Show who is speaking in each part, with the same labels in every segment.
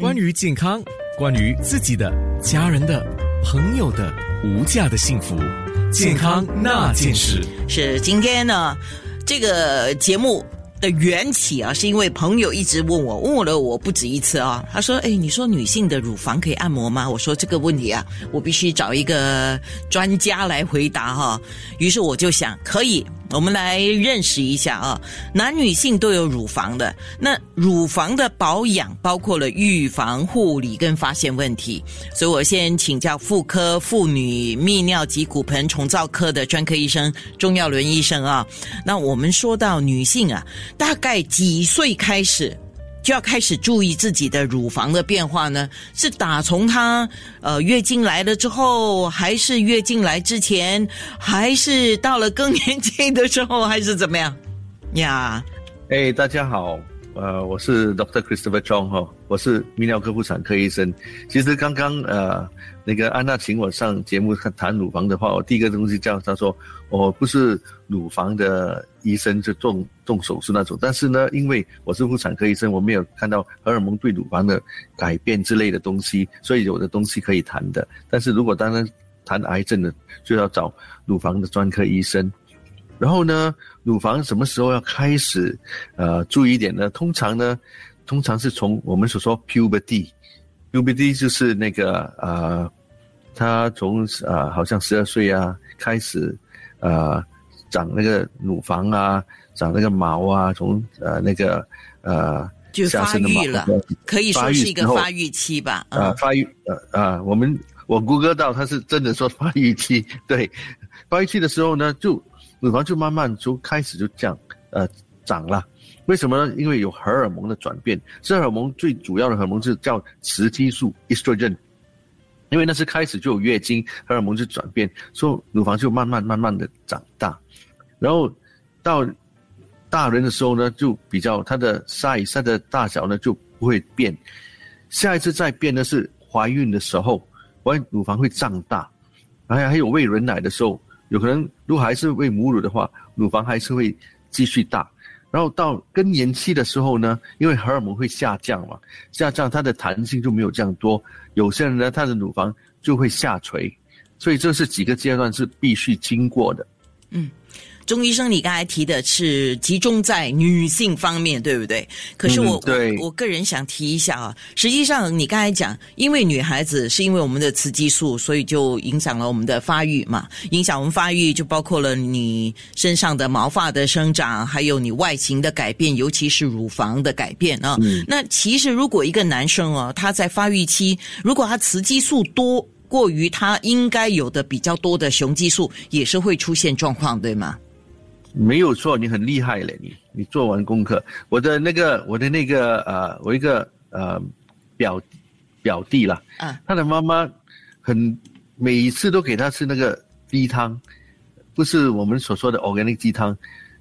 Speaker 1: 关于健康，关于自己的、家人的、朋友的无价的幸福，健康那件事
Speaker 2: 是今天呢，这个节目的缘起啊，是因为朋友一直问我，问我了我不止一次啊。他说：“哎，你说女性的乳房可以按摩吗？”我说：“这个问题啊，我必须找一个专家来回答哈。”于是我就想，可以。我们来认识一下啊，男女性都有乳房的。那乳房的保养包括了预防、护理跟发现问题。所以我先请教妇科、妇女泌尿及骨盆重造科的专科医生钟耀伦医生啊。那我们说到女性啊，大概几岁开始？就要开始注意自己的乳房的变化呢？是打从她呃月经来了之后，还是月经来之前，还是到了更年期的时候，还是怎么样？呀，
Speaker 3: 哎，大家好，呃，我是 Dr. Christopher Chong 哈，我是泌尿科妇产科医生。其实刚刚呃。那个安娜请我上节目谈乳房的话，我第一个东西叫她说，我不是乳房的医生，就动动手术那种。但是呢，因为我是妇产科医生，我没有看到荷尔蒙对乳房的改变之类的东西，所以有的东西可以谈的。但是如果当然谈癌症的，就要找乳房的专科医生。然后呢，乳房什么时候要开始呃注意一点呢？通常呢，通常是从我们所说 puberty，puberty 就是那个呃，他从呃好像十二岁啊开始，呃长那个乳房啊，长那个毛啊，从呃那个呃
Speaker 2: 就发育了，可以说是一个发育期吧。
Speaker 3: 啊，发育呃啊，我们我谷歌到他是真的说发育期，对，发育期的时候呢，就乳房就慢慢就开始就这样呃长了。为什么呢？因为有荷尔蒙的转变，荷尔蒙最主要的荷尔蒙是叫雌激素 （estrogen），因为那是开始就有月经，荷尔蒙就转变，所以乳房就慢慢慢慢的长大，然后到大人的时候呢，就比较它的 size 它的大小呢就不会变，下一次再变的是怀孕的时候，怀孕乳房会胀大，还还有喂人奶的时候，有可能如果还是喂母乳的话，乳房还是会继续大。然后到更年期的时候呢，因为荷尔蒙会下降嘛，下降它的弹性就没有这样多。有些人呢，他的乳房就会下垂，所以这是几个阶段是必须经过的。
Speaker 2: 嗯。钟医生，你刚才提的是集中在女性方面，对不对？可是我我我个人想提一下啊，实际上你刚才讲，因为女孩子是因为我们的雌激素，所以就影响了我们的发育嘛，影响我们发育就包括了你身上的毛发的生长，还有你外形的改变，尤其是乳房的改变啊。那其实如果一个男生哦，他在发育期，如果他雌激素多过于他应该有的比较多的雄激素，也是会出现状况，对吗？
Speaker 3: 没有错，你很厉害嘞，你你做完功课，我的那个我的那个呃，我一个呃表表弟啦，嗯，他的妈妈很每一次都给他吃那个鸡汤，不是我们所说的 organic 鸡汤，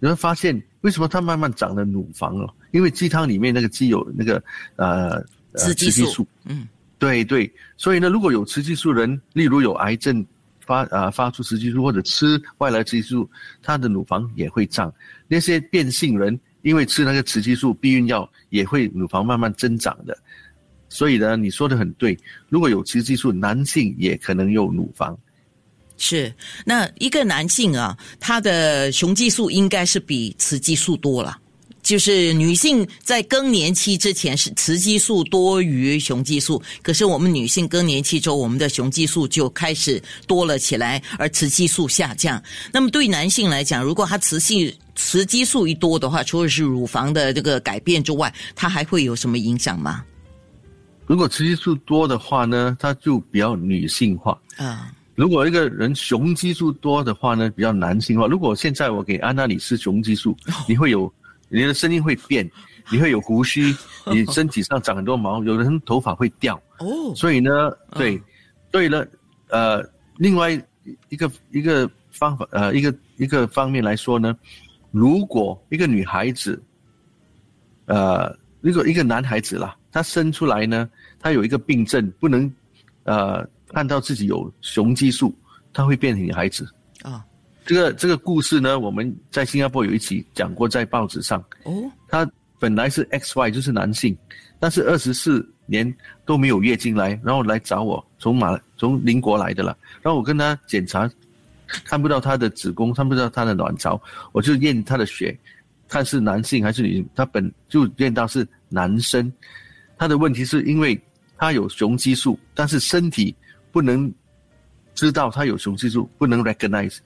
Speaker 3: 你会发现为什么他慢慢长了乳房哦？因为鸡汤里面那个鸡有那个呃
Speaker 2: 雌激素，嗯，
Speaker 3: 对对，所以呢，如果有雌激素人，例如有癌症。发啊发出雌激素或者吃外来雌激素，他的乳房也会胀。那些变性人因为吃那个雌激素避孕药，也会乳房慢慢增长的。所以呢，你说的很对，如果有雌激素，男性也可能有乳房。
Speaker 2: 是，那一个男性啊，他的雄激素应该是比雌激素多了。就是女性在更年期之前是雌激素多于雄激素，可是我们女性更年期之后，我们的雄激素就开始多了起来，而雌激素下降。那么对男性来讲，如果他雌性雌激素一多的话，除了是乳房的这个改变之外，它还会有什么影响吗？
Speaker 3: 如果雌激素多的话呢，它就比较女性化啊。如果一个人雄激素多的话呢，比较男性化。如果现在我给安娜里吃雄激素，你会有。你的声音会变，你会有胡须，你身体上长很多毛，有的人头发会掉。哦，所以呢，对，对了，呃，另外一个一个方法，呃，一个一个方面来说呢，如果一个女孩子，呃，如果一个男孩子啦，他生出来呢，他有一个病症，不能，呃，看到自己有雄激素，他会变成女孩子。啊。这个这个故事呢，我们在新加坡有一期讲过，在报纸上。哦。他本来是 X Y，就是男性，但是二十四年都没有月经来，然后来找我，从马从邻国来的了。然后我跟他检查，看不到他的子宫，看不到他的卵巢，我就验他的血，看是男性还是女性。他本就验到是男生，他的问题是因为他有雄激素，但是身体不能知道他有雄激素，不能 recognize，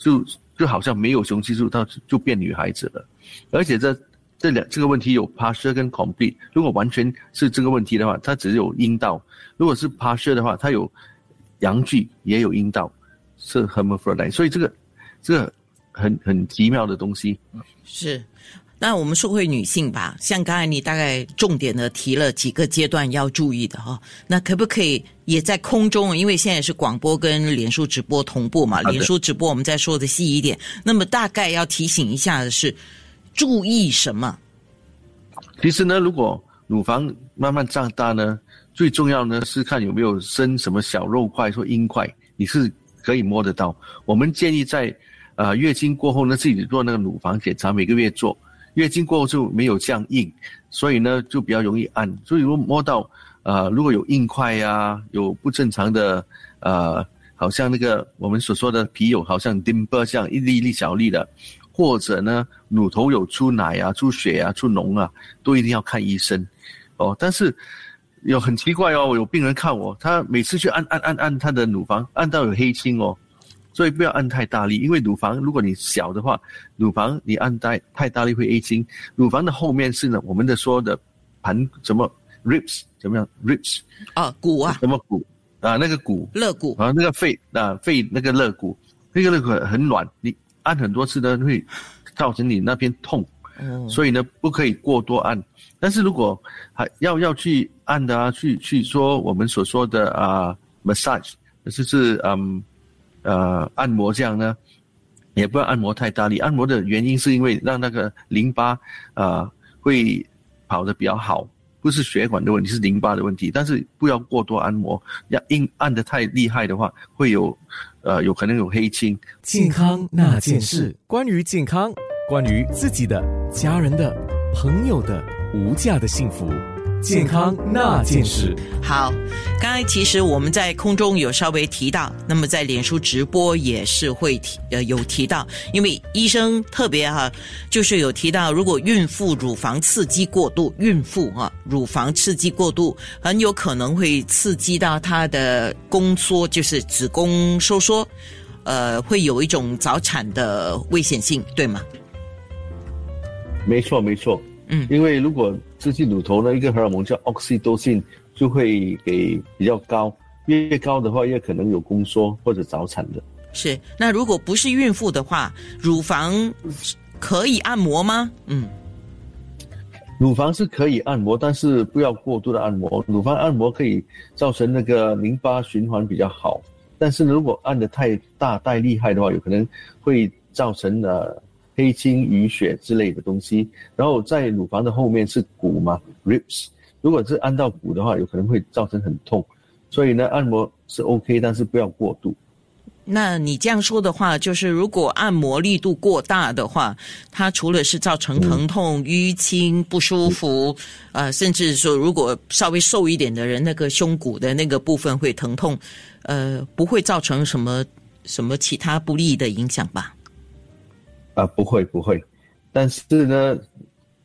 Speaker 3: 就就好像没有雄激素，它就变女孩子了。而且这这两这个问题有 partial 跟 complete。如果完全是这个问题的话，它只有阴道；如果是 partial 的话，它有阳具也有阴道，是 hermaphrodite。所以这个这个很很奇妙的东西。
Speaker 2: 是。那我们说回女性吧，像刚才你大概重点的提了几个阶段要注意的哈。那可不可以也在空中？因为现在是广播跟脸书直播同步嘛，脸书直播我们再说的细一点。那么大概要提醒一下的是。注意什么？
Speaker 3: 其实呢，如果乳房慢慢长大呢，最重要呢是看有没有生什么小肉块或硬块，你是可以摸得到。我们建议在呃月经过后呢，自己做那个乳房检查，每个月做。月经过后就没有这样硬，所以呢就比较容易按。所以如果摸到呃如果有硬块呀，有不正常的呃，好像那个我们所说的皮有好像 dimple 这样一粒一粒小粒的。或者呢，乳头有出奶啊、出血啊、出脓啊，都一定要看医生，哦。但是有很奇怪哦，有病人看我，他每次去按按按按他的乳房，按到有黑青哦，所以不要按太大力，因为乳房如果你小的话，乳房你按太太大力会黑青。乳房的后面是呢，我们的说的盘什么 ribs 怎么样？ribs
Speaker 2: 啊骨啊。
Speaker 3: 什么骨？啊那个骨。
Speaker 2: 肋骨。
Speaker 3: 啊那个肺啊肺那个肋骨。那个肋骨很软你。按很多次呢，会造成你那边痛，所以呢，不可以过多按。但是如果还要要去按的啊，去去说我们所说的啊，massage，就是嗯呃按摩这样呢，也不要按摩太大力。按摩的原因是因为让那个淋巴啊会跑得比较好，不是血管的问题，是淋巴的问题。但是不要过多按摩，要硬按的太厉害的话，会有。呃，有可能有黑青。
Speaker 1: 健康那件事，关于健康，关于自己的、家人的、朋友的无价的幸福。健康那件事。
Speaker 2: 好，刚才其实我们在空中有稍微提到，那么在脸书直播也是会提呃有提到，因为医生特别哈，就是有提到，如果孕妇乳房刺激过度，孕妇啊乳房刺激过度，很有可能会刺激到她的宫缩，就是子宫收缩，呃，会有一种早产的危险性，对吗？
Speaker 3: 没错，没错。嗯，因为如果刺激乳头呢，一个荷尔蒙叫 oxytocin 就会给比较高，越高的话越可能有宫缩或者早产的。
Speaker 2: 是，那如果不是孕妇的话，乳房可以按摩吗？嗯，
Speaker 3: 乳房是可以按摩，但是不要过度的按摩。乳房按摩可以造成那个淋巴循环比较好，但是如果按的太大太厉害的话，有可能会造成呃。黑青、淤血之类的东西，然后在乳房的后面是骨嘛，ribs。如果是按到骨的话，有可能会造成很痛，所以呢，按摩是 OK，但是不要过度。
Speaker 2: 那你这样说的话，就是如果按摩力度过大的话，它除了是造成疼痛、淤青、不舒服，呃，甚至说如果稍微瘦一点的人，那个胸骨的那个部分会疼痛，呃，不会造成什么什么其他不利的影响吧？
Speaker 3: 啊，不会不会，但是呢，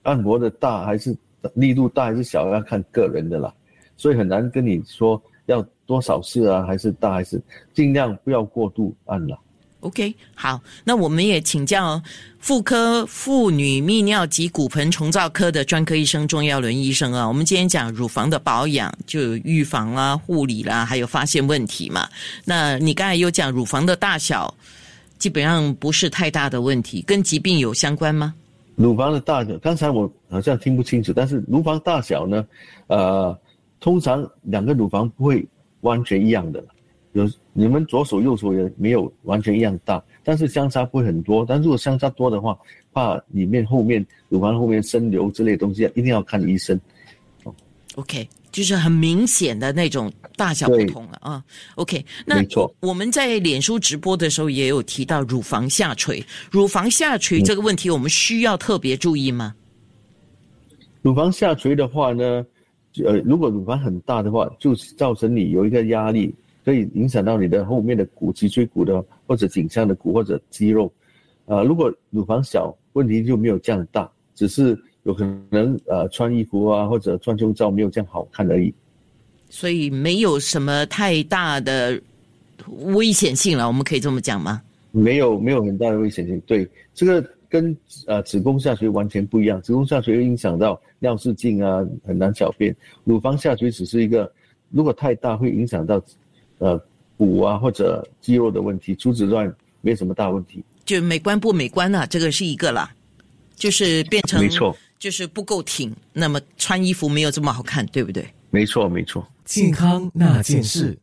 Speaker 3: 按摩的大还是力度大还是小，要看个人的啦，所以很难跟你说要多少次啊，还是大还是尽量不要过度按了。
Speaker 2: OK，好，那我们也请教妇科妇女泌尿及骨盆重造科的专科医生钟耀伦医生啊，我们今天讲乳房的保养，就预防啦、护理啦，还有发现问题嘛。那你刚才有讲乳房的大小。基本上不是太大的问题，跟疾病有相关吗？
Speaker 3: 乳房的大小，刚才我好像听不清楚。但是乳房大小呢，呃，通常两个乳房不会完全一样的，有你们左手右手也没有完全一样大，但是相差不会很多。但如果相差多的话，怕里面后面乳房后面生瘤之类东西，一定要看医生。
Speaker 2: OK。就是很明显的那种大小不同了啊。OK，那我们在脸书直播的时候也有提到乳房下垂，乳房下垂这个问题，我们需要特别注意吗？
Speaker 3: 乳房下垂的话呢，呃，如果乳房很大的话，就造成你有一个压力，可以影响到你的后面的骨、脊椎骨的或者颈项的骨或者肌肉。呃，如果乳房小，问题就没有这样大，只是有可能呃穿衣服啊或者穿胸罩没有这样好看而已。
Speaker 2: 所以没有什么太大的危险性了，我们可以这么讲吗？
Speaker 3: 没有，没有很大的危险性。对，这个跟呃子宫下垂完全不一样。子宫下垂会影响到尿失禁啊，很难小便。乳房下垂只是一个，如果太大会影响到呃骨啊或者肌肉的问题。除此之外，没什么大问题。
Speaker 2: 就美观不美观啊，这个是一个啦，就是变成
Speaker 3: 没错，
Speaker 2: 就是不够挺，那么穿衣服没有这么好看，对不对？
Speaker 3: 没错，没错。
Speaker 1: 健康那件事。